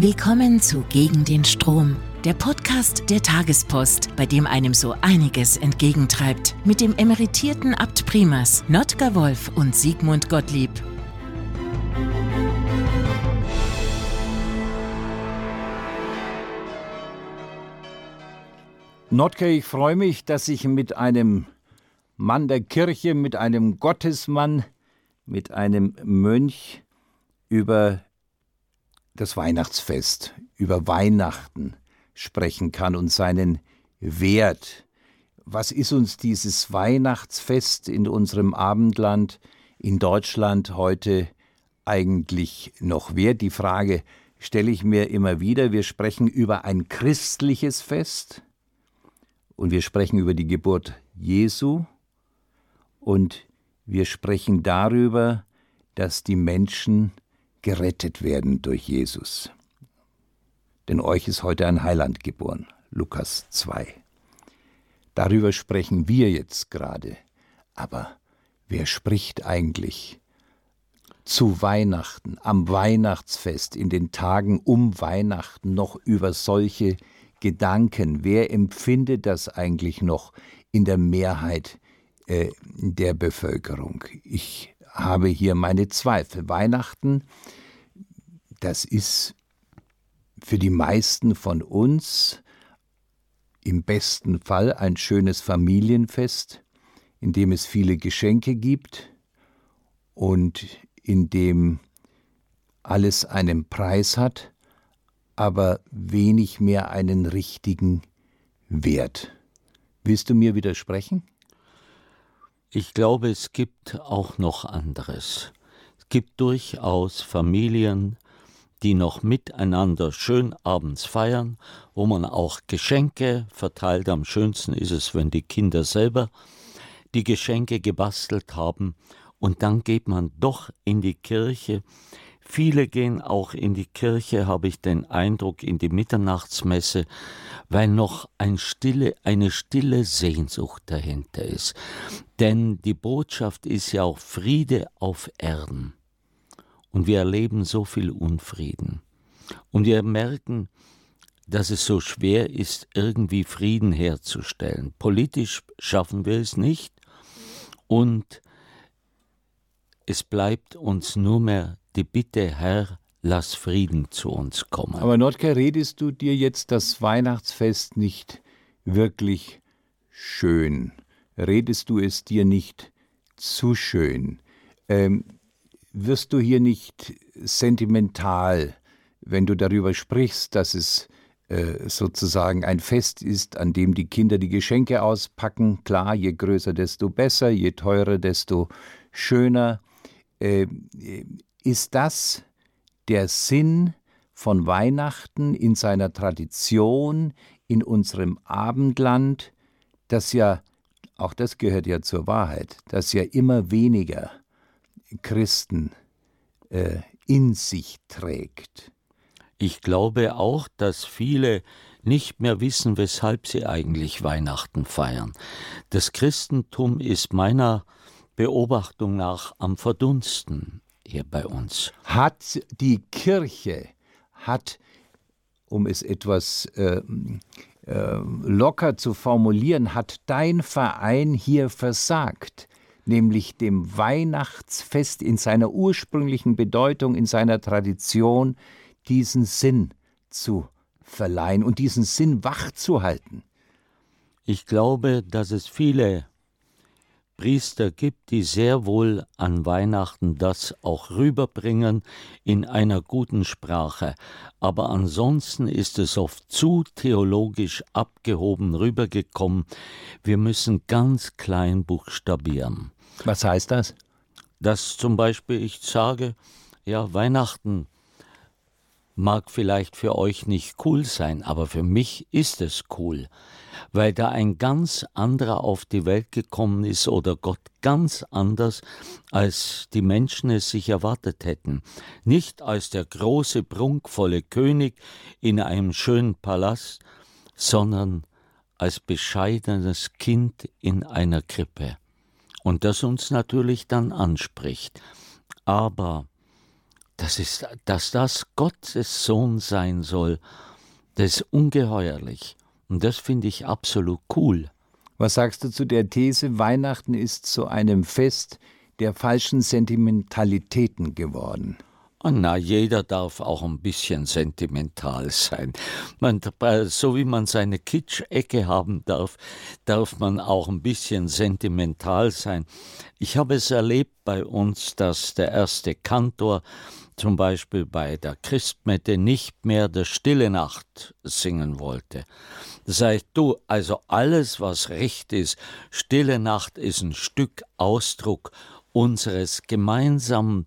Willkommen zu Gegen den Strom, der Podcast der Tagespost, bei dem einem so einiges entgegentreibt, mit dem emeritierten Abt Primas, Notker Wolf und Sigmund Gottlieb. Notke, ich freue mich, dass ich mit einem Mann der Kirche, mit einem Gottesmann, mit einem Mönch über das Weihnachtsfest, über Weihnachten sprechen kann und seinen Wert. Was ist uns dieses Weihnachtsfest in unserem Abendland in Deutschland heute eigentlich noch wert? Die Frage stelle ich mir immer wieder. Wir sprechen über ein christliches Fest und wir sprechen über die Geburt Jesu und wir sprechen darüber, dass die Menschen gerettet werden durch Jesus. Denn euch ist heute ein Heiland geboren, Lukas 2. Darüber sprechen wir jetzt gerade. Aber wer spricht eigentlich zu Weihnachten, am Weihnachtsfest, in den Tagen um Weihnachten noch über solche Gedanken? Wer empfindet das eigentlich noch in der Mehrheit äh, der Bevölkerung? Ich habe hier meine Zweifel. Weihnachten, das ist für die meisten von uns im besten Fall ein schönes Familienfest, in dem es viele Geschenke gibt und in dem alles einen Preis hat, aber wenig mehr einen richtigen Wert. Willst du mir widersprechen? Ich glaube, es gibt auch noch anderes. Es gibt durchaus Familien, die noch miteinander schön abends feiern, wo man auch Geschenke verteilt. Am schönsten ist es, wenn die Kinder selber die Geschenke gebastelt haben und dann geht man doch in die Kirche. Viele gehen auch in die Kirche, habe ich den Eindruck, in die Mitternachtsmesse, weil noch ein stille, eine stille Sehnsucht dahinter ist. Denn die Botschaft ist ja auch Friede auf Erden. Und wir erleben so viel Unfrieden. Und wir merken, dass es so schwer ist, irgendwie Frieden herzustellen. Politisch schaffen wir es nicht. Und es bleibt uns nur mehr die Bitte, Herr, lass Frieden zu uns kommen. Aber Nordke, redest du dir jetzt das Weihnachtsfest nicht wirklich schön? Redest du es dir nicht zu schön? Ähm, wirst du hier nicht sentimental, wenn du darüber sprichst, dass es äh, sozusagen ein Fest ist, an dem die Kinder die Geschenke auspacken? Klar, je größer, desto besser, je teurer, desto schöner. Äh, ist das der Sinn von Weihnachten in seiner Tradition, in unserem Abendland, das ja, auch das gehört ja zur Wahrheit, das ja immer weniger Christen äh, in sich trägt. Ich glaube auch, dass viele nicht mehr wissen, weshalb sie eigentlich Weihnachten feiern. Das Christentum ist meiner Beobachtung nach am Verdunsten hier bei uns. Hat die Kirche, hat, um es etwas äh, äh, locker zu formulieren, hat dein Verein hier versagt? nämlich dem Weihnachtsfest in seiner ursprünglichen Bedeutung, in seiner Tradition, diesen Sinn zu verleihen und diesen Sinn wachzuhalten. Ich glaube, dass es viele Priester gibt, die sehr wohl an Weihnachten das auch rüberbringen in einer guten Sprache. Aber ansonsten ist es oft zu theologisch abgehoben rübergekommen. Wir müssen ganz klein buchstabieren. Was heißt das? Dass zum Beispiel ich sage, ja, Weihnachten mag vielleicht für euch nicht cool sein, aber für mich ist es cool, weil da ein ganz anderer auf die Welt gekommen ist oder Gott ganz anders, als die Menschen es sich erwartet hätten. Nicht als der große, prunkvolle König in einem schönen Palast, sondern als bescheidenes Kind in einer Krippe und das uns natürlich dann anspricht. Aber das ist, dass das Gottes Sohn sein soll, das ist ungeheuerlich. Und das finde ich absolut cool. Was sagst du zu der These, Weihnachten ist zu einem Fest der falschen Sentimentalitäten geworden? Oh, na, jeder darf auch ein bisschen sentimental sein. Man, äh, so wie man seine Kitsch-Ecke haben darf, darf man auch ein bisschen sentimental sein. Ich habe es erlebt bei uns, dass der erste Kantor zum Beispiel bei der Christmette nicht mehr der Stille Nacht singen wollte. Das heißt, du, also alles, was recht ist, Stille Nacht ist ein Stück Ausdruck unseres gemeinsamen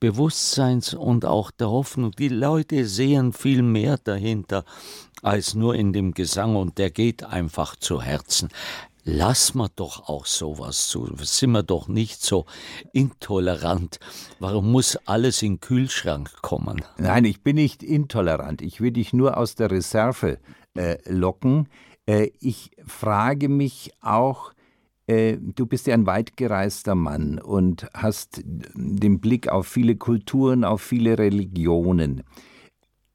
Bewusstseins und auch der Hoffnung. Die Leute sehen viel mehr dahinter als nur in dem Gesang und der geht einfach zu Herzen. Lass mal doch auch sowas zu. Sind wir doch nicht so intolerant. Warum muss alles in den Kühlschrank kommen? Nein, ich bin nicht intolerant. Ich will dich nur aus der Reserve äh, locken. Äh, ich frage mich auch, äh, du bist ja ein weitgereister Mann und hast den Blick auf viele Kulturen, auf viele Religionen.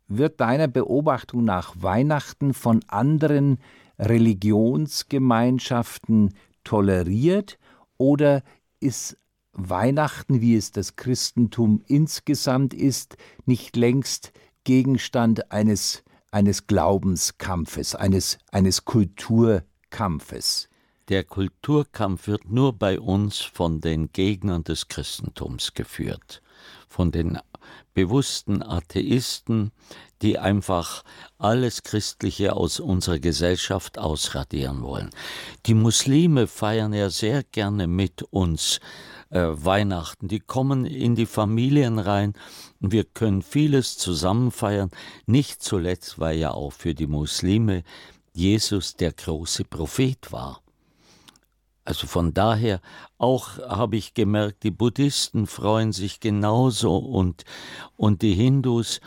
Wird deiner Beobachtung nach Weihnachten von anderen Religionsgemeinschaften toleriert oder ist Weihnachten, wie es das Christentum insgesamt ist, nicht längst Gegenstand eines, eines Glaubenskampfes, eines, eines Kulturkampfes? Der Kulturkampf wird nur bei uns von den Gegnern des Christentums geführt, von den bewussten Atheisten, die einfach alles Christliche aus unserer Gesellschaft ausradieren wollen. Die Muslime feiern ja sehr gerne mit uns äh, Weihnachten. Die kommen in die Familien rein wir können vieles zusammen feiern, nicht zuletzt, weil ja auch für die Muslime Jesus der große Prophet war. Also von daher auch habe ich gemerkt, die Buddhisten freuen sich genauso und, und die Hindus,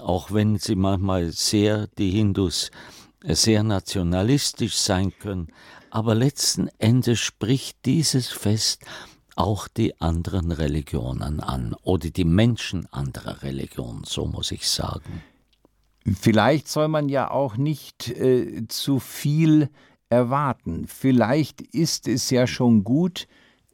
auch wenn sie manchmal sehr, die Hindus, sehr nationalistisch sein können, aber letzten Endes spricht dieses Fest auch die anderen Religionen an oder die Menschen anderer Religionen, so muss ich sagen. Vielleicht soll man ja auch nicht äh, zu viel erwarten. Vielleicht ist es ja schon gut,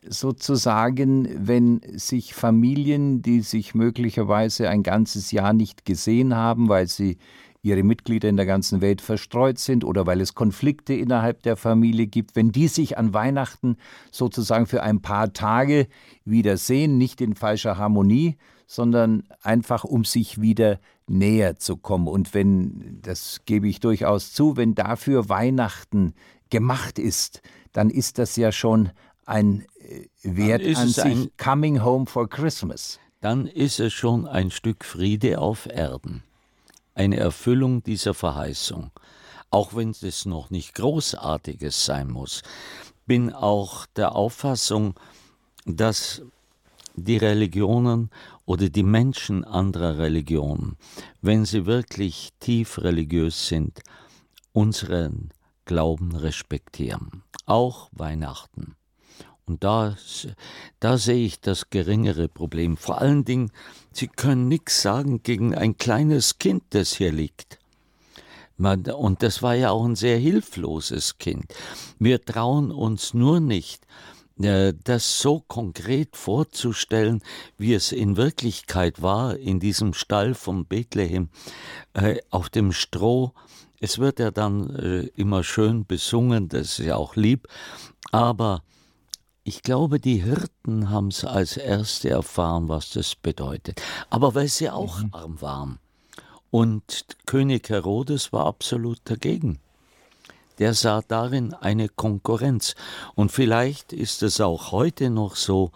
sozusagen, wenn sich Familien, die sich möglicherweise ein ganzes Jahr nicht gesehen haben, weil sie ihre Mitglieder in der ganzen Welt verstreut sind oder weil es Konflikte innerhalb der Familie gibt, wenn die sich an Weihnachten sozusagen für ein paar Tage wiedersehen, nicht in falscher Harmonie, sondern einfach um sich wieder näher zu kommen. Und wenn, das gebe ich durchaus zu, wenn dafür Weihnachten gemacht ist, dann ist das ja schon ein äh, Wert an sich. Coming home for Christmas. Dann ist es schon ein Stück Friede auf Erden. Eine Erfüllung dieser Verheißung. Auch wenn es noch nicht Großartiges sein muss, bin auch der Auffassung, dass die Religionen oder die Menschen anderer Religionen, wenn sie wirklich tief religiös sind, unseren Glauben respektieren. Auch Weihnachten. Und da, da sehe ich das geringere Problem. Vor allen Dingen, Sie können nichts sagen gegen ein kleines Kind, das hier liegt. Und das war ja auch ein sehr hilfloses Kind. Wir trauen uns nur nicht, das so konkret vorzustellen, wie es in Wirklichkeit war, in diesem Stall von Bethlehem, äh, auf dem Stroh. Es wird ja dann äh, immer schön besungen, das ist ja auch lieb, aber ich glaube, die Hirten haben es als Erste erfahren, was das bedeutet. Aber weil sie auch mhm. arm waren. Und König Herodes war absolut dagegen der sah darin eine Konkurrenz. Und vielleicht ist es auch heute noch so,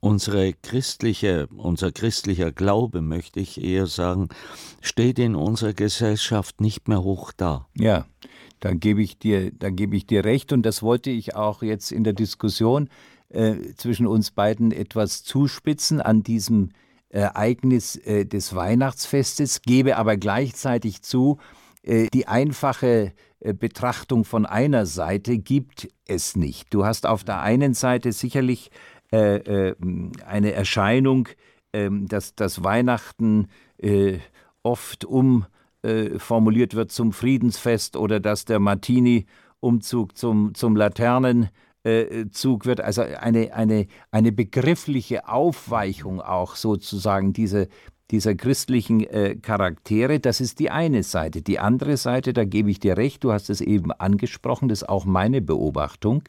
unsere christliche, unser christlicher Glaube, möchte ich eher sagen, steht in unserer Gesellschaft nicht mehr hoch da. Ja, da gebe ich dir, da gebe ich dir recht und das wollte ich auch jetzt in der Diskussion äh, zwischen uns beiden etwas zuspitzen an diesem Ereignis äh, des Weihnachtsfestes, gebe aber gleichzeitig zu, äh, die einfache äh, Betrachtung von einer Seite gibt es nicht. Du hast auf der einen Seite sicherlich äh, äh, eine Erscheinung ähm, dass das Weihnachten äh, oft umformuliert äh, wird zum Friedensfest oder dass der Martini-Umzug zum, zum Laternenzug wird. Also eine, eine, eine begriffliche Aufweichung auch sozusagen diese, dieser christlichen äh, Charaktere, das ist die eine Seite. Die andere Seite, da gebe ich dir recht, du hast es eben angesprochen, das ist auch meine Beobachtung,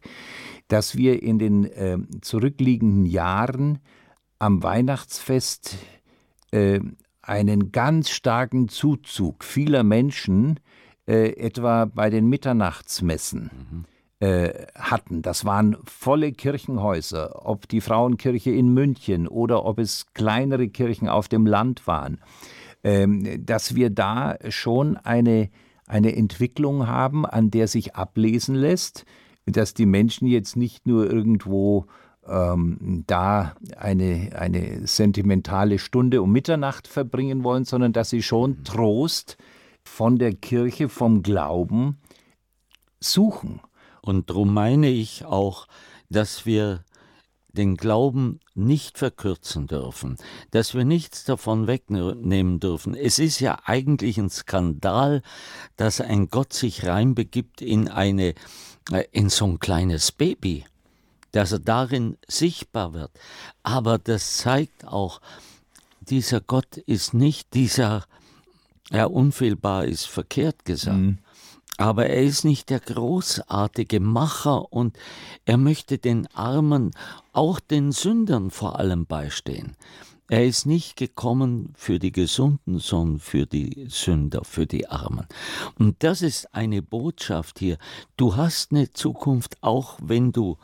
dass wir in den äh, zurückliegenden Jahren am Weihnachtsfest äh, einen ganz starken Zuzug vieler Menschen, äh, etwa bei den Mitternachtsmessen. Mhm äh, hatten. Das waren volle Kirchenhäuser, ob die Frauenkirche in München oder ob es kleinere Kirchen auf dem Land waren, ähm, dass wir da schon eine, eine Entwicklung haben, an der sich ablesen lässt, dass die Menschen jetzt nicht nur irgendwo ähm, da eine, eine sentimentale Stunde um Mitternacht verbringen wollen, sondern dass sie schon Trost von der Kirche, vom Glauben suchen. Und darum meine ich auch, dass wir den Glauben nicht verkürzen dürfen, dass wir nichts davon wegnehmen dürfen. Es ist ja eigentlich ein Skandal, dass ein Gott sich reinbegibt in eine äh, in so ein kleines Baby, dass er darin sichtbar wird. Aber das zeigt auch, dieser Gott ist nicht dieser, ja, unfehlbar ist verkehrt gesagt. Mhm. Aber er ist nicht der großartige Macher und er möchte den Armen, auch den Sündern vor allem beistehen. Er ist nicht gekommen für die Gesunden, sondern für die Sünder, für die Armen. Und das ist eine Botschaft hier. Du hast eine Zukunft, auch wenn du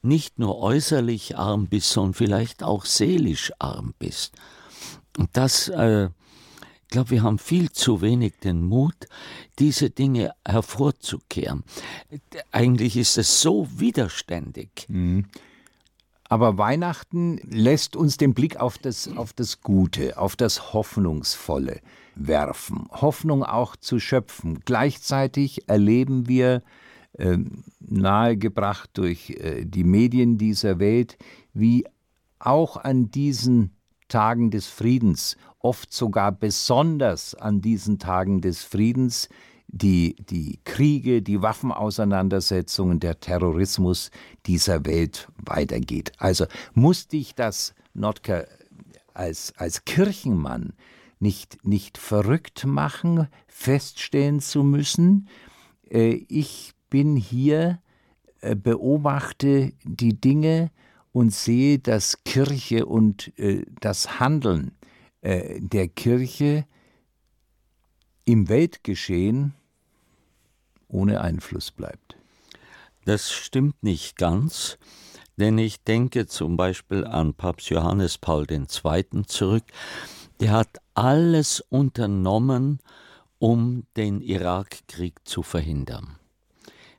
nicht nur äußerlich arm bist, sondern vielleicht auch seelisch arm bist. Und das äh, glaube, wir haben viel zu wenig den Mut, diese Dinge hervorzukehren. Eigentlich ist es so widerständig. Mhm. Aber Weihnachten lässt uns den Blick auf das, auf das Gute, auf das Hoffnungsvolle werfen, Hoffnung auch zu schöpfen. Gleichzeitig erleben wir, äh, nahegebracht durch äh, die Medien dieser Welt, wie auch an diesen Tagen des Friedens oft sogar besonders an diesen Tagen des Friedens die, die Kriege, die Waffenauseinandersetzungen, der Terrorismus dieser Welt weitergeht. Also muss dich das Notker als, als Kirchenmann nicht, nicht verrückt machen, feststellen zu müssen, äh, ich bin hier, äh, beobachte die Dinge und sehe, dass Kirche und äh, das Handeln äh, der Kirche im Weltgeschehen ohne Einfluss bleibt. Das stimmt nicht ganz, denn ich denke zum Beispiel an Papst Johannes Paul II. zurück. Der hat alles unternommen, um den Irakkrieg zu verhindern.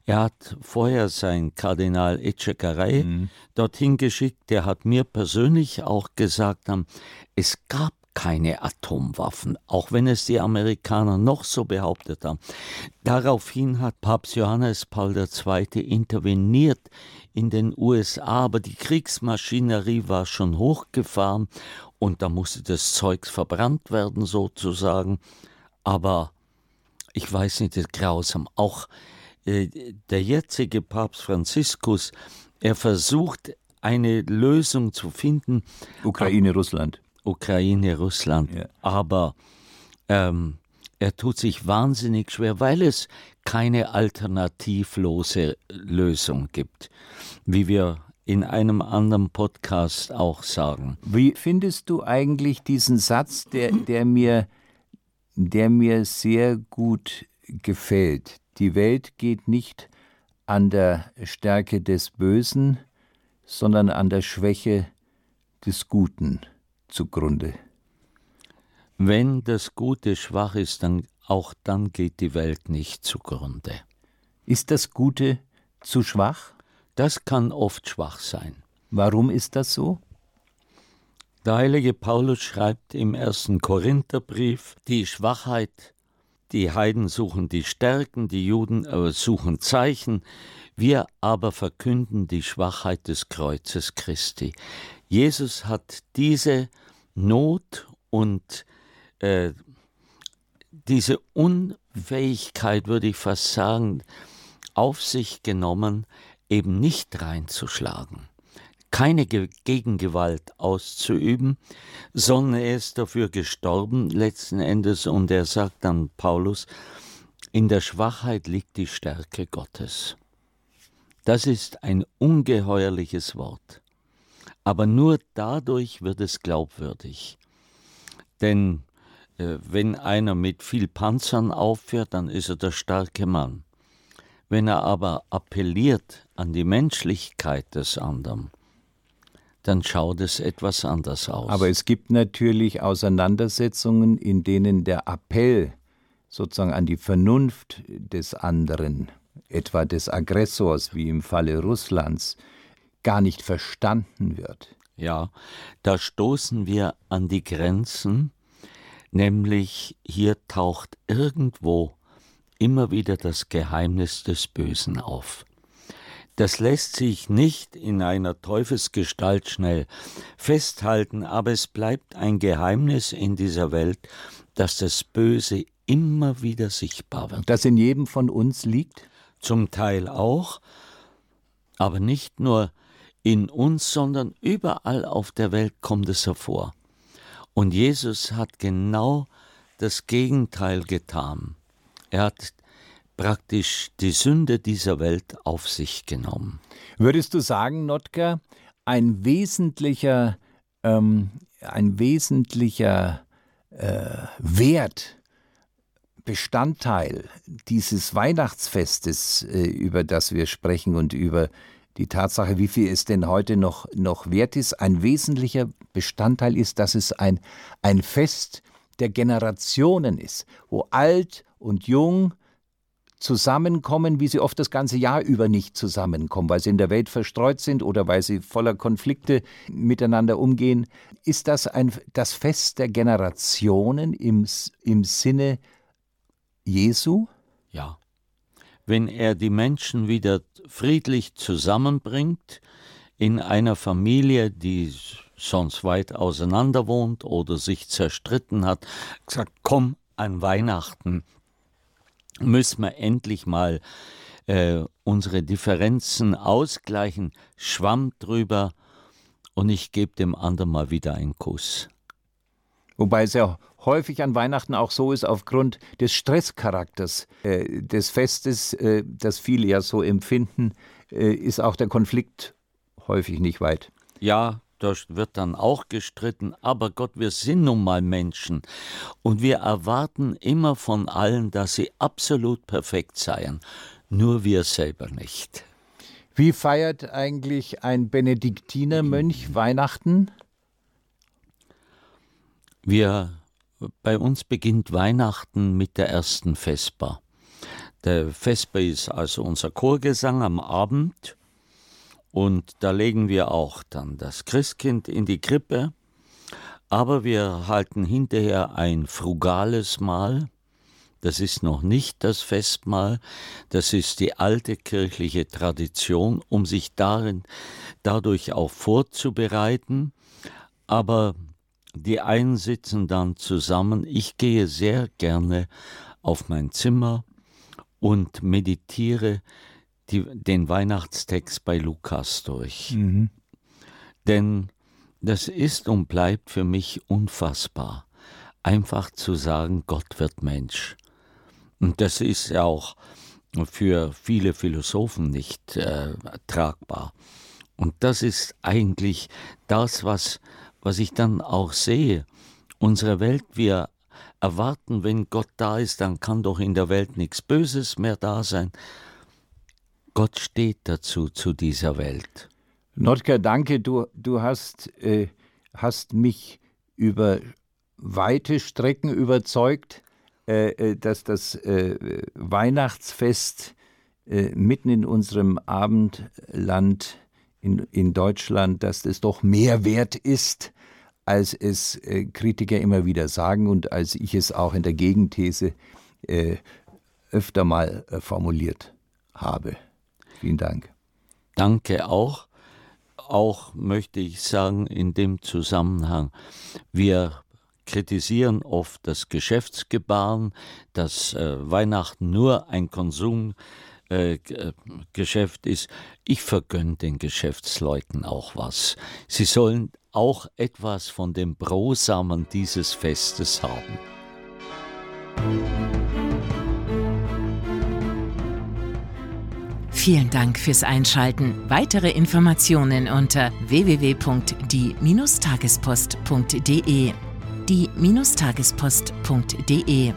Er hat vorher sein Kardinal Echegaray mhm. dorthin geschickt. Der hat mir persönlich auch gesagt, es gab keine Atomwaffen, auch wenn es die Amerikaner noch so behauptet haben. Daraufhin hat Papst Johannes Paul II. interveniert in den USA, aber die Kriegsmaschinerie war schon hochgefahren und da musste das Zeug verbrannt werden sozusagen. Aber ich weiß nicht, das ist grausam. Auch der jetzige Papst Franziskus, er versucht eine Lösung zu finden. Ukraine, Russland. Ukraine, Russland. Ja. Aber ähm, er tut sich wahnsinnig schwer, weil es keine alternativlose Lösung gibt, wie wir in einem anderen Podcast auch sagen. Wie findest du eigentlich diesen Satz, der, der, mir, der mir sehr gut gefällt? Die Welt geht nicht an der Stärke des Bösen, sondern an der Schwäche des Guten zugrunde. Wenn das Gute schwach ist, dann auch dann geht die Welt nicht zugrunde. Ist das Gute zu schwach? Das kann oft schwach sein. Warum ist das so? Der heilige Paulus schreibt im ersten Korintherbrief, die Schwachheit, die Heiden suchen die Stärken, die Juden aber suchen Zeichen, wir aber verkünden die Schwachheit des Kreuzes Christi. Jesus hat diese Not und äh, diese Unfähigkeit, würde ich fast sagen, auf sich genommen, eben nicht reinzuschlagen, keine Ge Gegengewalt auszuüben, sondern er ist dafür gestorben letzten Endes und er sagt dann Paulus, in der Schwachheit liegt die Stärke Gottes. Das ist ein ungeheuerliches Wort. Aber nur dadurch wird es glaubwürdig. Denn äh, wenn einer mit viel Panzern auffährt, dann ist er der starke Mann. Wenn er aber appelliert an die Menschlichkeit des anderen, dann schaut es etwas anders aus. Aber es gibt natürlich Auseinandersetzungen, in denen der Appell sozusagen an die Vernunft des anderen, etwa des Aggressors, wie im Falle Russlands, gar nicht verstanden wird. Ja, da stoßen wir an die Grenzen, nämlich hier taucht irgendwo immer wieder das Geheimnis des Bösen auf. Das lässt sich nicht in einer Teufelsgestalt schnell festhalten, aber es bleibt ein Geheimnis in dieser Welt, dass das Böse immer wieder sichtbar wird. Das in jedem von uns liegt? Zum Teil auch, aber nicht nur in uns, sondern überall auf der Welt kommt es hervor. Und Jesus hat genau das Gegenteil getan. Er hat praktisch die Sünde dieser Welt auf sich genommen. Würdest du sagen, Notker, ein wesentlicher, ähm, ein wesentlicher äh, Wert, Bestandteil dieses Weihnachtsfestes, äh, über das wir sprechen und über die Tatsache, wie viel es denn heute noch, noch wert ist, ein wesentlicher Bestandteil ist, dass es ein, ein Fest der Generationen ist, wo alt und jung zusammenkommen, wie sie oft das ganze Jahr über nicht zusammenkommen, weil sie in der Welt verstreut sind oder weil sie voller Konflikte miteinander umgehen. Ist das ein, das Fest der Generationen im, im Sinne Jesu? Ja. Wenn er die Menschen wieder friedlich zusammenbringt in einer Familie, die sonst weit auseinander wohnt oder sich zerstritten hat, gesagt, komm an Weihnachten, müssen wir endlich mal äh, unsere Differenzen ausgleichen, schwamm drüber und ich gebe dem anderen mal wieder einen Kuss. Wobei es ja häufig an Weihnachten auch so ist, aufgrund des Stresscharakters äh, des Festes, äh, das viele ja so empfinden, äh, ist auch der Konflikt häufig nicht weit. Ja, da wird dann auch gestritten, aber Gott, wir sind nun mal Menschen und wir erwarten immer von allen, dass sie absolut perfekt seien, nur wir selber nicht. Wie feiert eigentlich ein Benediktinermönch Weihnachten? Wir, bei uns beginnt Weihnachten mit der ersten Vesper. Der Vesper ist also unser Chorgesang am Abend und da legen wir auch dann das Christkind in die Krippe, aber wir halten hinterher ein frugales Mahl. Das ist noch nicht das Festmahl, das ist die alte kirchliche Tradition, um sich darin dadurch auch vorzubereiten. Aber die einen sitzen dann zusammen. Ich gehe sehr gerne auf mein Zimmer und meditiere die, den Weihnachtstext bei Lukas durch. Mhm. Denn das ist und bleibt für mich unfassbar, einfach zu sagen, Gott wird Mensch. Und das ist ja auch für viele Philosophen nicht äh, tragbar. Und das ist eigentlich das, was, was ich dann auch sehe. Unsere Welt, wir erwarten, wenn Gott da ist, dann kann doch in der Welt nichts Böses mehr da sein. Gott steht dazu, zu dieser Welt. Notker, danke, du, du hast, äh, hast mich über weite Strecken überzeugt, äh, äh dass das äh, Weihnachtsfest äh, mitten in unserem Abendland in, in Deutschland, dass es doch mehr wert ist, als es äh, Kritiker immer wieder sagen und als ich es auch in der Gegenthese öfter mal formuliert habe. Vielen Dank. Danke auch. auch möchte ich sagen, in dem Zusammenhang, wir kritisieren oft das Geschäftsgebaren, dass äh, Weihnachten nur ein Konsumgeschäft äh, ist. Ich vergönne den Geschäftsleuten auch was. Sie sollen auch etwas von dem Brosamen dieses Festes haben. Vielen Dank fürs Einschalten. Weitere Informationen unter www.die-tagespost.de. Die-tagespost.de